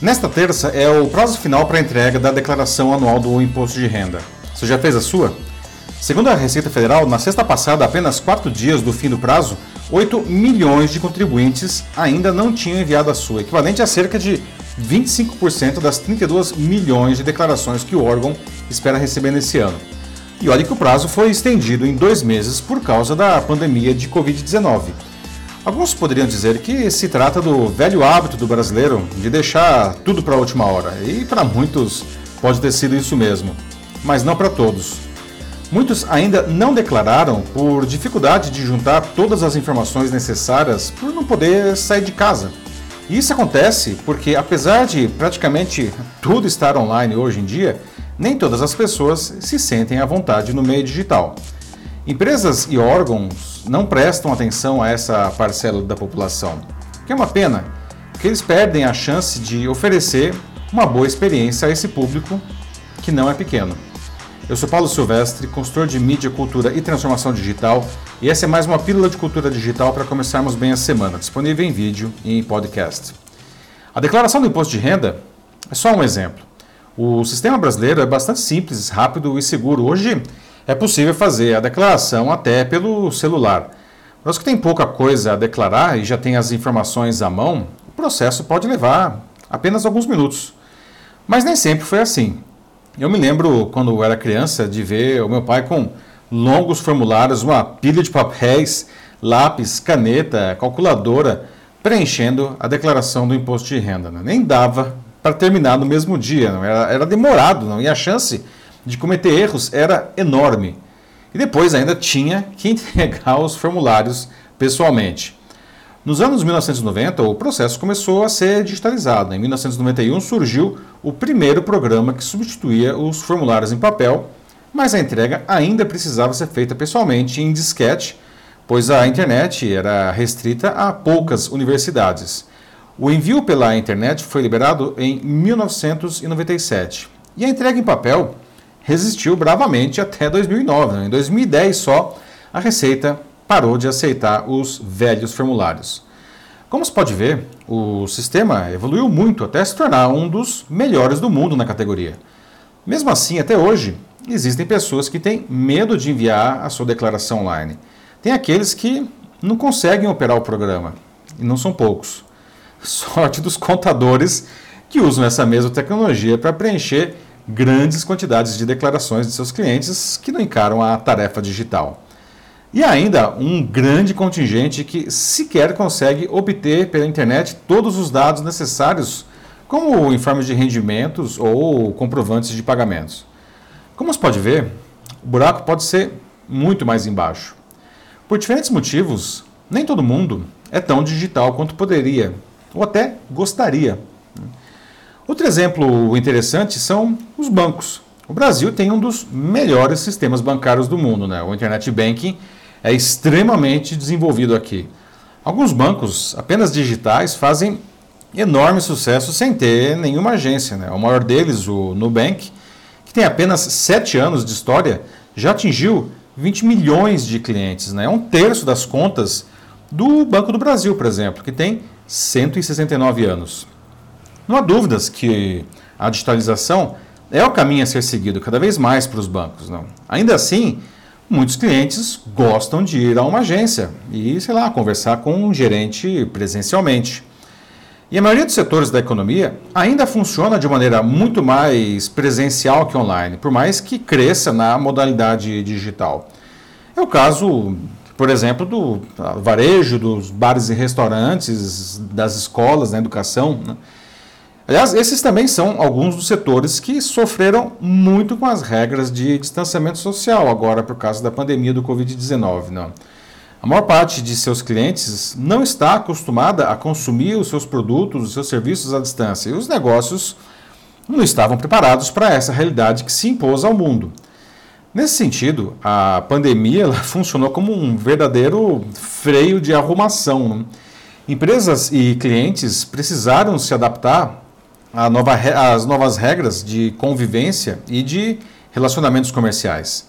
Nesta terça é o prazo final para a entrega da declaração anual do imposto de renda. Você já fez a sua? Segundo a Receita Federal, na sexta passada, apenas quatro dias do fim do prazo, 8 milhões de contribuintes ainda não tinham enviado a sua, equivalente a cerca de 25% das 32 milhões de declarações que o órgão espera receber nesse ano. E olha que o prazo foi estendido em dois meses por causa da pandemia de Covid-19. Alguns poderiam dizer que se trata do velho hábito do brasileiro de deixar tudo para a última hora, e para muitos pode ter sido isso mesmo, mas não para todos. Muitos ainda não declararam por dificuldade de juntar todas as informações necessárias por não poder sair de casa. E isso acontece porque, apesar de praticamente tudo estar online hoje em dia, nem todas as pessoas se sentem à vontade no meio digital. Empresas e órgãos não prestam atenção a essa parcela da população, que é uma pena, porque eles perdem a chance de oferecer uma boa experiência a esse público que não é pequeno. Eu sou Paulo Silvestre, consultor de mídia, cultura e transformação digital, e essa é mais uma pílula de cultura digital para começarmos bem a semana, disponível em vídeo e em podcast. A declaração do imposto de renda é só um exemplo. O sistema brasileiro é bastante simples, rápido e seguro. Hoje, é possível fazer a declaração até pelo celular. Os que têm pouca coisa a declarar e já têm as informações à mão, o processo pode levar apenas alguns minutos. Mas nem sempre foi assim. Eu me lembro, quando era criança, de ver o meu pai com longos formulários, uma pilha de papéis, lápis, caneta, calculadora, preenchendo a declaração do imposto de renda. Né? Nem dava para terminar no mesmo dia, não? Era, era demorado, não? e a chance de cometer erros era enorme. E depois ainda tinha que entregar os formulários pessoalmente. Nos anos 1990, o processo começou a ser digitalizado. Em 1991 surgiu o primeiro programa que substituía os formulários em papel, mas a entrega ainda precisava ser feita pessoalmente em disquete, pois a internet era restrita a poucas universidades. O envio pela internet foi liberado em 1997 e a entrega em papel resistiu bravamente até 2009. Né? Em 2010 só, a Receita parou de aceitar os velhos formulários. Como se pode ver, o sistema evoluiu muito até se tornar um dos melhores do mundo na categoria. Mesmo assim, até hoje, existem pessoas que têm medo de enviar a sua declaração online. Tem aqueles que não conseguem operar o programa, e não são poucos. Sorte dos contadores que usam essa mesma tecnologia para preencher grandes quantidades de declarações de seus clientes que não encaram a tarefa digital. E ainda um grande contingente que sequer consegue obter pela internet todos os dados necessários, como informes de rendimentos ou comprovantes de pagamentos. Como se pode ver, o buraco pode ser muito mais embaixo. Por diferentes motivos, nem todo mundo é tão digital quanto poderia, ou até gostaria. Outro exemplo interessante são os bancos. O Brasil tem um dos melhores sistemas bancários do mundo, né? O Internet Banking é extremamente desenvolvido aqui. Alguns bancos, apenas digitais, fazem enorme sucesso sem ter nenhuma agência. Né? O maior deles, o Nubank, que tem apenas 7 anos de história, já atingiu 20 milhões de clientes. Né? É um terço das contas do Banco do Brasil, por exemplo, que tem 169 anos. Não há dúvidas que a digitalização é o caminho a ser seguido cada vez mais para os bancos. Não? Ainda assim, muitos clientes gostam de ir a uma agência e, sei lá, conversar com um gerente presencialmente. E a maioria dos setores da economia ainda funciona de maneira muito mais presencial que online, por mais que cresça na modalidade digital. É o caso, por exemplo, do varejo, dos bares e restaurantes, das escolas, da educação. Né? Aliás, esses também são alguns dos setores que sofreram muito com as regras de distanciamento social agora por causa da pandemia do Covid-19. Não. A maior parte de seus clientes não está acostumada a consumir os seus produtos, os seus serviços à distância, e os negócios não estavam preparados para essa realidade que se impôs ao mundo. Nesse sentido, a pandemia funcionou como um verdadeiro freio de arrumação. Né? Empresas e clientes precisaram se adaptar nova, as novas regras de convivência e de relacionamentos comerciais.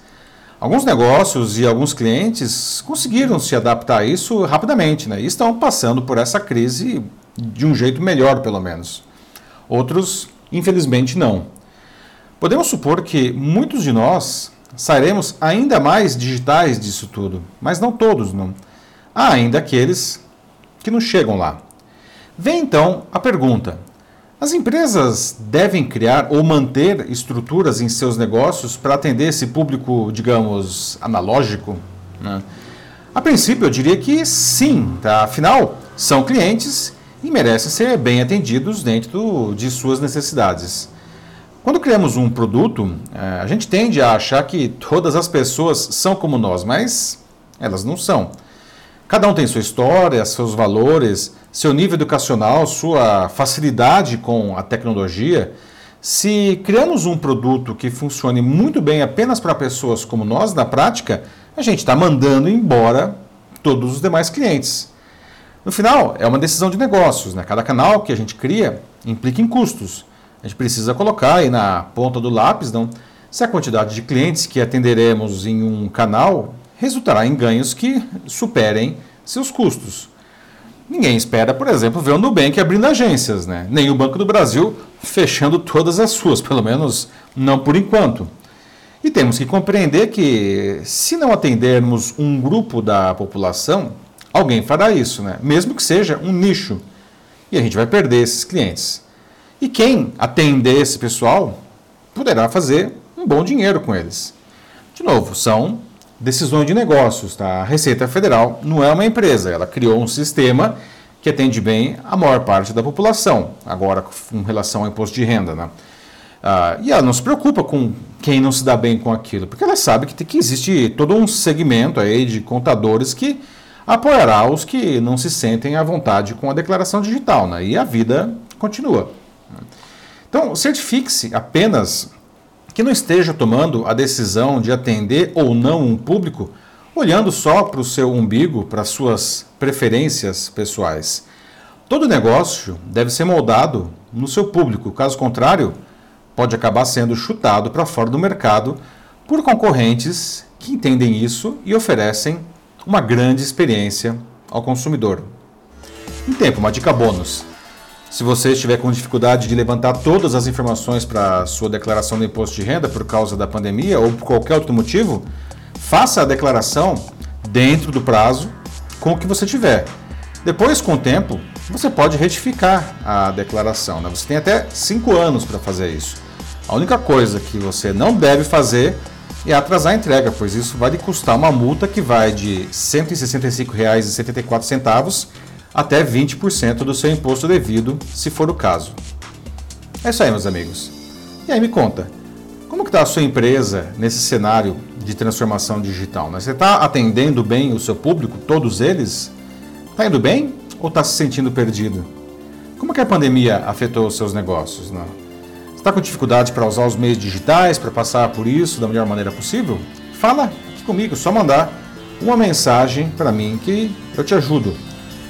Alguns negócios e alguns clientes conseguiram se adaptar a isso rapidamente né, e estão passando por essa crise de um jeito melhor, pelo menos. Outros, infelizmente, não. Podemos supor que muitos de nós sairemos ainda mais digitais disso tudo, mas não todos, não. Há ainda aqueles que não chegam lá. Vem então a pergunta: as empresas devem criar ou manter estruturas em seus negócios para atender esse público, digamos, analógico? Né? A princípio, eu diria que sim, tá? afinal, são clientes e merecem ser bem atendidos dentro de suas necessidades. Quando criamos um produto, é, a gente tende a achar que todas as pessoas são como nós, mas elas não são. Cada um tem sua história, seus valores, seu nível educacional, sua facilidade com a tecnologia. Se criamos um produto que funcione muito bem apenas para pessoas como nós, na prática, a gente está mandando embora todos os demais clientes. No final, é uma decisão de negócios. Né? Cada canal que a gente cria implica em custos. A gente precisa colocar aí na ponta do lápis não, se a quantidade de clientes que atenderemos em um canal resultará em ganhos que superem seus custos. Ninguém espera, por exemplo, ver o Nubank abrindo agências, né? nem o Banco do Brasil fechando todas as suas, pelo menos não por enquanto. E temos que compreender que, se não atendermos um grupo da população, alguém fará isso, né? mesmo que seja um nicho. E a gente vai perder esses clientes. E quem atender esse pessoal poderá fazer um bom dinheiro com eles. De novo, são decisões de negócios. Tá? A Receita Federal não é uma empresa, ela criou um sistema que atende bem a maior parte da população, agora com relação ao imposto de renda. Né? Ah, e ela não se preocupa com quem não se dá bem com aquilo, porque ela sabe que, que existe todo um segmento aí de contadores que apoiará os que não se sentem à vontade com a declaração digital, né? e a vida continua. Então, certifique-se apenas que não esteja tomando a decisão de atender ou não um público olhando só para o seu umbigo, para suas preferências pessoais. Todo negócio deve ser moldado no seu público, caso contrário, pode acabar sendo chutado para fora do mercado por concorrentes que entendem isso e oferecem uma grande experiência ao consumidor. Em tempo, uma dica bônus. Se você estiver com dificuldade de levantar todas as informações para sua declaração do imposto de renda por causa da pandemia ou por qualquer outro motivo, faça a declaração dentro do prazo com o que você tiver. Depois, com o tempo, você pode retificar a declaração. Né? Você tem até 5 anos para fazer isso. A única coisa que você não deve fazer é atrasar a entrega, pois isso vai lhe custar uma multa que vai de R$ 165,74 até 20% do seu imposto devido, se for o caso. É isso aí, meus amigos. E aí me conta, como está a sua empresa nesse cenário de transformação digital? Né? Você está atendendo bem o seu público, todos eles? Está indo bem ou está se sentindo perdido? Como que a pandemia afetou os seus negócios? Né? Está com dificuldade para usar os meios digitais, para passar por isso da melhor maneira possível? Fala aqui comigo, só mandar uma mensagem para mim que eu te ajudo.